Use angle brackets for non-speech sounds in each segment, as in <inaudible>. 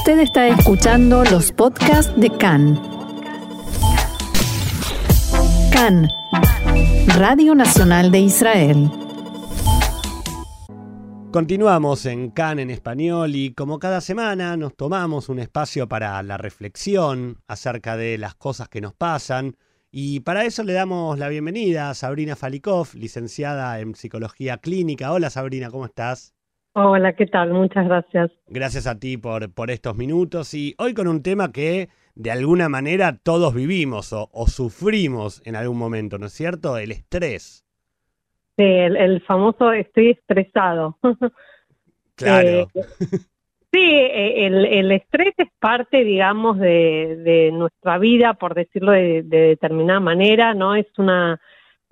Usted está escuchando los podcasts de CAN. CAN, Radio Nacional de Israel. Continuamos en CAN en español y como cada semana nos tomamos un espacio para la reflexión acerca de las cosas que nos pasan y para eso le damos la bienvenida a Sabrina Falikov, licenciada en Psicología Clínica. Hola Sabrina, ¿cómo estás? Hola, ¿qué tal? Muchas gracias. Gracias a ti por, por estos minutos y hoy con un tema que de alguna manera todos vivimos o, sufrimos en algún momento, ¿no es cierto? El estrés. Sí, el, famoso estoy estresado. <laughs> Claro. Eh, sí, eh, el, estrés es parte, digamos, de, nuestra vida, por decirlo de, de determinada manera, ¿no? Es una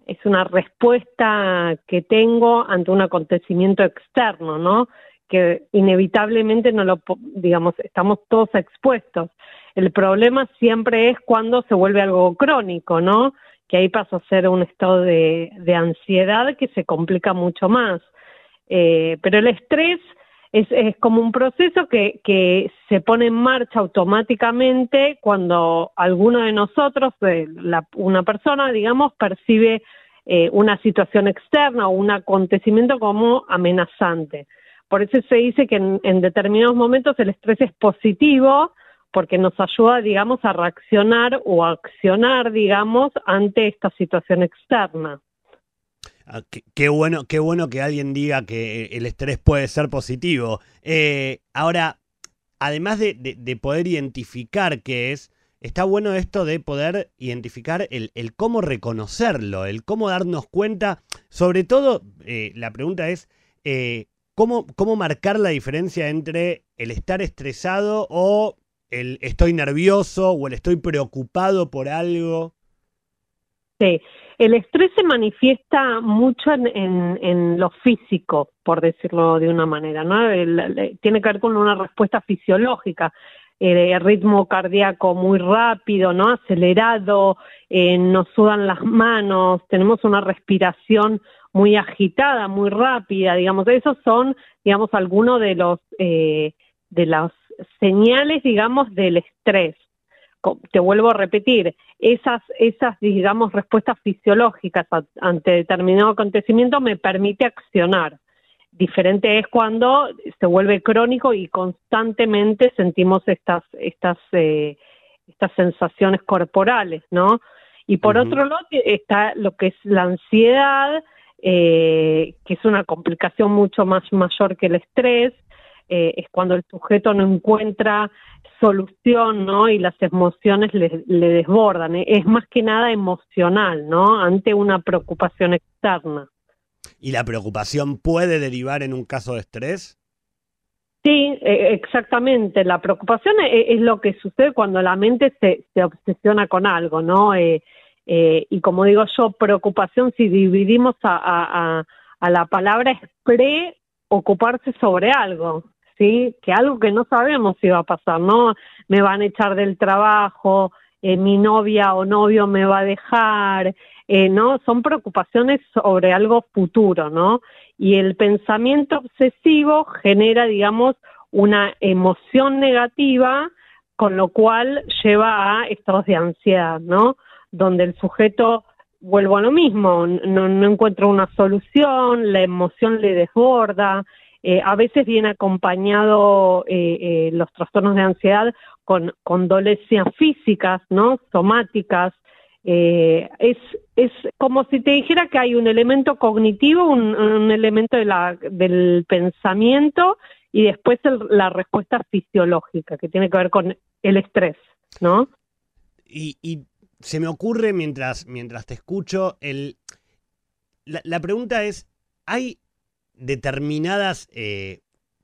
es una respuesta que tengo ante un acontecimiento externo, ¿no? Que inevitablemente no lo, digamos, estamos todos expuestos. El problema siempre es cuando se vuelve algo crónico, ¿no? Que ahí pasa a ser un estado de, ansiedad que se complica mucho más. Eh, pero el estrés es, es, como un proceso que, que se pone en marcha automáticamente cuando alguno de nosotros, una persona, digamos, percibe eh, una situación externa o un acontecimiento como amenazante. Por eso se dice que en, determinados momentos el estrés es positivo porque nos ayuda, digamos, a reaccionar o a accionar, digamos, ante esta situación externa. Ah, qué, bueno, qué bueno que alguien diga que el estrés puede ser positivo. Eh, ahora, además de, poder identificar qué es, está bueno esto de poder identificar el, cómo reconocerlo, el cómo darnos cuenta. Sobre todo, eh, la pregunta es, eh, ¿cómo, ¿cómo marcar la diferencia entre el estar estresado o el estoy nervioso o el estoy preocupado por algo? Sí, el estrés se manifiesta mucho en, lo físico, por decirlo de una manera, ¿no? tiene que ver con una respuesta fisiológica eh, ritmo cardíaco muy rápido, ¿no? Acelerado, eh, nos sudan las manos, tenemos una respiración muy agitada, muy rápida, digamos, esos son, digamos, algunos de los eh, de las señales, digamos, del estrés. Te vuelvo a repetir, esas, esas, digamos, respuestas fisiológicas ante determinado acontecimiento me permite accionar. Diferente es cuando se vuelve crónico y constantemente sentimos estas, estas, eh, estas sensaciones corporales, ¿no? Y por otro lado está lo que es la ansiedad, eh, que es una complicación mucho más mayor que el estrés, eh, es cuando el sujeto no encuentra solución, ¿no? Y las emociones le, le desbordan. Es más que nada emocional, ¿no? Ante una preocupación externa. ¿Y la preocupación puede derivar en un caso de estrés? Sí, e, exactamente. La preocupación e, es, lo que sucede cuando la mente se, se obsesiona con algo, ¿no? Eh, eh, y como digo yo, preocupación, si dividimos a, a, la palabra, es preocuparse sobre algo, ¿sí? Que algo que no sabemos si va a pasar, ¿no? Me van a echar del trabajo, eh, mi novia o novio me va a dejar, eh, ¿no? Son preocupaciones sobre algo futuro, ¿no? Y el pensamiento obsesivo genera, digamos, una emoción negativa, con lo cual lleva a estados de ansiedad, ¿no? Donde el sujeto, vuelvo a lo mismo, no, no encuentra una solución, la emoción le desborda, eh, a veces viene acompañado eh, los trastornos de ansiedad con dolencias físicas, ¿no? Somáticas, eh, es, es como si te dijera que hay un elemento cognitivo, un, elemento del pensamiento y después la respuesta fisiológica que tiene que ver con el estrés, ¿no? Y, y se me ocurre mientras, mientras te escucho, el, la, la pregunta es, ¿hay determinadas eh,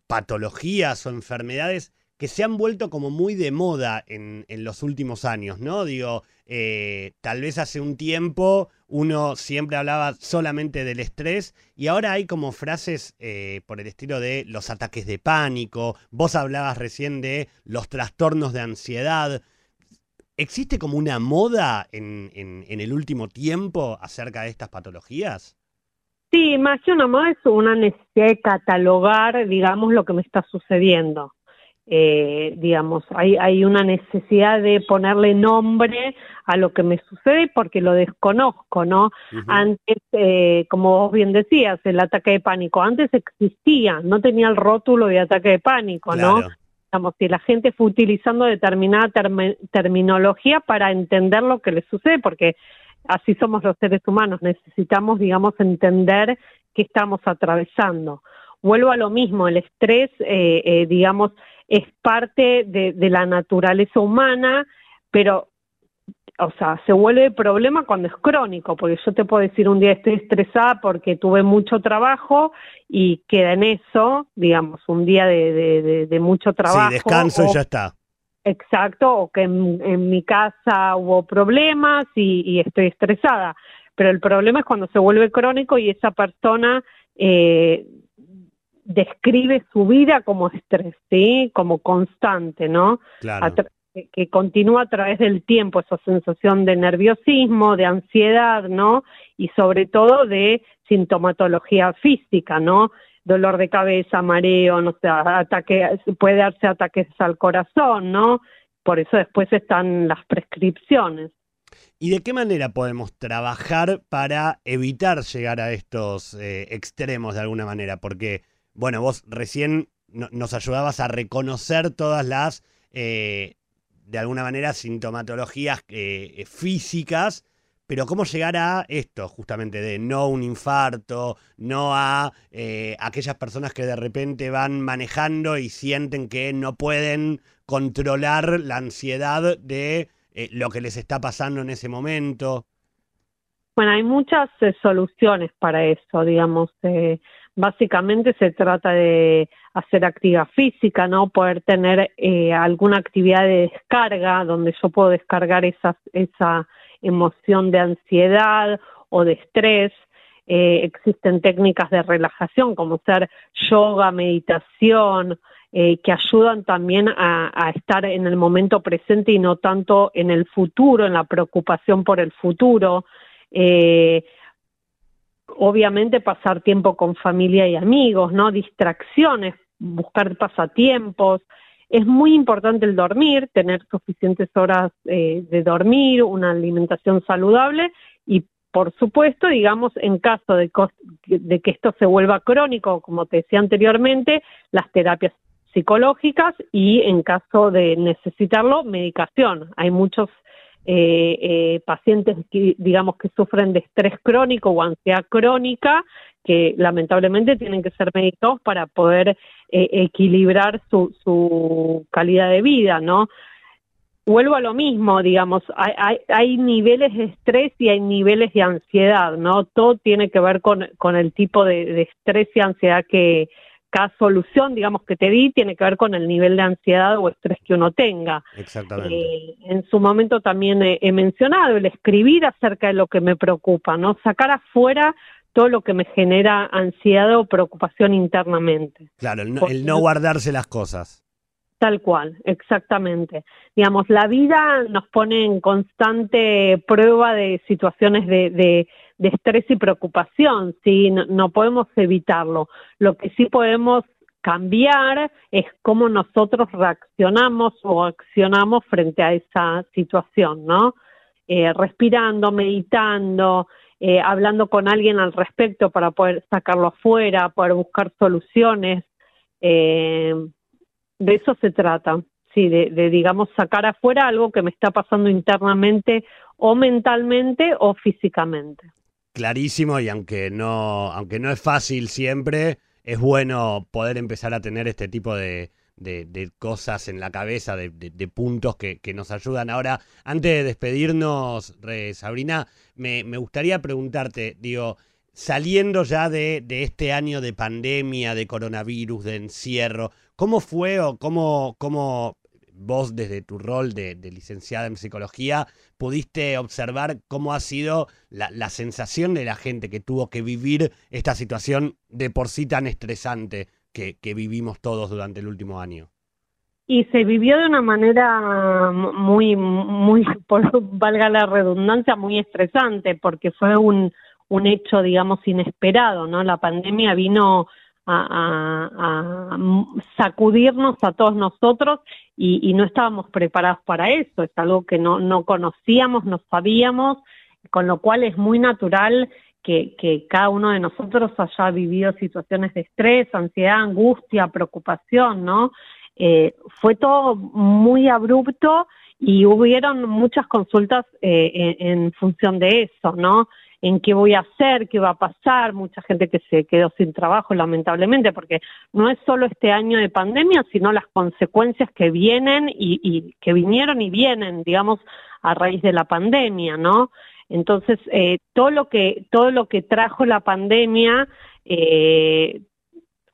patologías o enfermedades que se han vuelto como muy de moda en, en los últimos años, ¿no? Digo, eh, tal vez hace un tiempo uno siempre hablaba solamente del estrés y ahora hay como frases eh, por el estilo de los ataques de pánico, vos hablabas recién de los trastornos de ansiedad. ¿Existe como una moda en, en, el último tiempo acerca de estas patologías? Sí, más que una es una necesidad de catalogar, digamos, lo que me está sucediendo eh, digamos, hay, hay una necesidad de ponerle nombre a lo que me sucede porque lo desconozco, ¿no? Antes, eh, como vos bien decías, el ataque de pánico, antes existía, no tenía el rótulo de ataque de pánico, ¿no? Digamos, si la gente fue utilizando determinada terminología para entender lo que le sucede, porque así somos los seres humanos, necesitamos, digamos, entender qué estamos atravesando. Vuelvo a lo mismo, el estrés, eh, eh, digamos, es parte de, de, la naturaleza humana, pero, o sea, se vuelve problema cuando es crónico, porque yo te puedo decir un día estoy estresada porque tuve mucho trabajo y queda en eso, digamos, un día de, de mucho trabajo. Sí, descanso y ya está. Exacto, o que en, mi casa hubo problemas y, y, estoy estresada. Pero el problema es cuando se vuelve crónico y esa persona eh, describe su vida como estrés, ¿sí? Como constante, ¿no? Claro. Que, continúa a través del tiempo, esa sensación de nerviosismo, de ansiedad, ¿no? Y sobre todo de sintomatología física, ¿no? Dolor de cabeza, mareo, no sé, ataque, puede darse ataques al corazón, ¿no? Por eso después están las prescripciones. ¿Y de qué manera podemos trabajar para evitar llegar a estos eh, extremos de alguna manera? Porque bueno, vos recién nos ayudabas a reconocer todas las, eh, de alguna manera, sintomatologías eh, físicas, pero cómo llegar a esto, justamente, de no un infarto, no a eh, aquellas personas que de repente van manejando y sienten que no pueden controlar la ansiedad de lo que les está pasando en ese momento. Bueno, hay muchas soluciones para eso, digamos. Básicamente se trata de hacer actividad física, ¿no? Poder tener eh, alguna actividad de descarga donde yo puedo descargar esa, esa emoción de ansiedad o de estrés. Eh, existen técnicas de relajación como ser yoga, meditación, eh, que ayudan también a, estar en el momento presente y no tanto en el futuro, en la preocupación por el futuro. Eh, obviamente pasar tiempo con familia y amigos, ¿no? Distracciones, buscar pasatiempos. Es muy importante el dormir, tener suficientes horas eh, de dormir, una alimentación saludable y, por supuesto, digamos, en caso de, de que esto se vuelva crónico, como te decía anteriormente, las terapias psicológicas y en caso de necesitarlo, medicación. Hay muchos eh, eh, pacientes que, digamos que sufren de estrés crónico o ansiedad crónica que lamentablemente tienen que ser medicados para poder eh, equilibrar su, su calidad de vida, ¿no? Vuelvo a lo mismo, digamos, hay, hay, hay, niveles de estrés y hay niveles de ansiedad, ¿no? Todo tiene que ver con, con el tipo de estrés y ansiedad que, cada solución, digamos, que te di tiene que ver con el nivel de ansiedad o estrés que uno tenga. Exactamente. Eh, en su momento también he, mencionado el escribir acerca de lo que me preocupa, ¿no? Sacar afuera todo lo que me genera ansiedad o preocupación internamente. Claro, el no, el no guardarse las cosas. Tal cual, exactamente. Digamos, la vida nos pone en constante prueba de situaciones de, de de estrés y preocupación, ¿sí? No, podemos evitarlo. Lo que sí podemos cambiar es cómo nosotros reaccionamos o accionamos frente a esa situación, ¿no? Eh, respirando, meditando, eh, hablando con alguien al respecto para poder sacarlo afuera, poder buscar soluciones. Eh, de eso se trata, sí, de, de, digamos, sacar afuera algo que me está pasando internamente o mentalmente o físicamente clarísimo y aunque no, aunque no es fácil siempre, es bueno poder empezar a tener este tipo de, de, cosas en la cabeza, de, puntos que, que, nos ayudan. Ahora, antes de despedirnos, Sabrina, me, me, gustaría preguntarte, digo, saliendo ya de, de, este año de pandemia, de coronavirus, de encierro, ¿cómo fue o cómo, cómo vos desde tu rol de, licenciada en psicología pudiste observar cómo ha sido la, sensación de la gente que tuvo que vivir esta situación de por sí tan estresante que, vivimos todos durante el último año. Y se vivió de una manera muy, muy, <laughs> por valga la redundancia, muy estresante, porque fue un, un hecho, digamos, inesperado, ¿no? La pandemia vino a, sacudirnos a todos nosotros y, no estábamos preparados para eso, es algo que no, no conocíamos, no sabíamos, con lo cual es muy natural que, que, cada uno de nosotros haya vivido situaciones de estrés, ansiedad, angustia, preocupación, ¿no? Eh, fue todo muy abrupto y hubieron muchas consultas eh, en, función de eso, ¿no? En qué voy a hacer, qué va a pasar, mucha gente que se quedó sin trabajo, lamentablemente, porque no es solo este año de pandemia, sino las consecuencias que vienen y, y que vinieron y vienen, digamos, a raíz de la pandemia, ¿no? Entonces, eh, todo lo que todo lo que trajo la pandemia eh,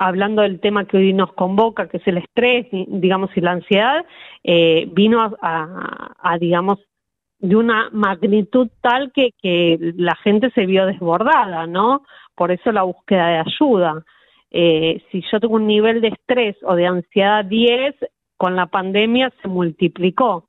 hablando del tema que hoy nos convoca, que es el estrés, digamos, y la ansiedad, eh, vino a, digamos, de una magnitud tal que, la gente se vio desbordada, ¿no? Por eso la búsqueda de ayuda. Eh, si yo tengo un nivel de estrés o de ansiedad 10, con la pandemia se multiplicó.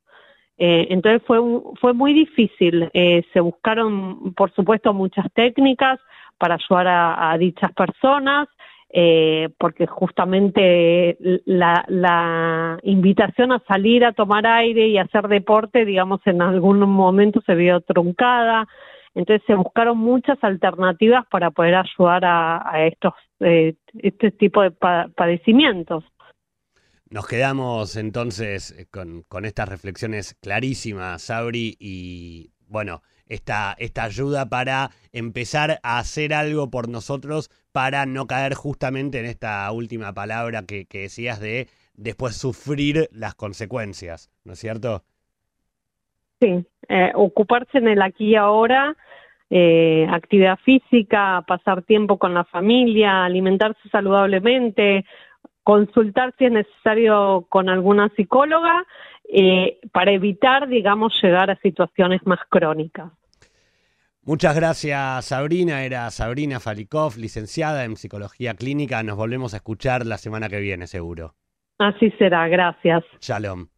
Eh, entonces fue, fue muy difícil. se buscaron, por supuesto, muchas técnicas para ayudar a dichas personas. Eh, porque justamente la, invitación a salir a tomar aire y hacer deporte, digamos, en algún momento se vio truncada. Entonces se buscaron muchas alternativas para poder ayudar a, estos eh, este tipo de padecimientos. Nos quedamos entonces con, con estas reflexiones clarísimas, Sabri, y bueno, esta, esta ayuda para empezar a hacer algo por nosotros para no caer justamente en esta última palabra que, decías de después sufrir las consecuencias, ¿no es cierto? Sí, eh, ocuparse en el aquí y ahora, eh, actividad física, pasar tiempo con la familia, alimentarse saludablemente, consultar si es necesario con alguna psicóloga eh, para evitar, digamos, llegar a situaciones más crónicas. Muchas gracias, Sabrina. Era Sabrina Falikov, licenciada en Psicología Clínica. Nos volvemos a escuchar la semana que viene, seguro. Así será, gracias. Shalom.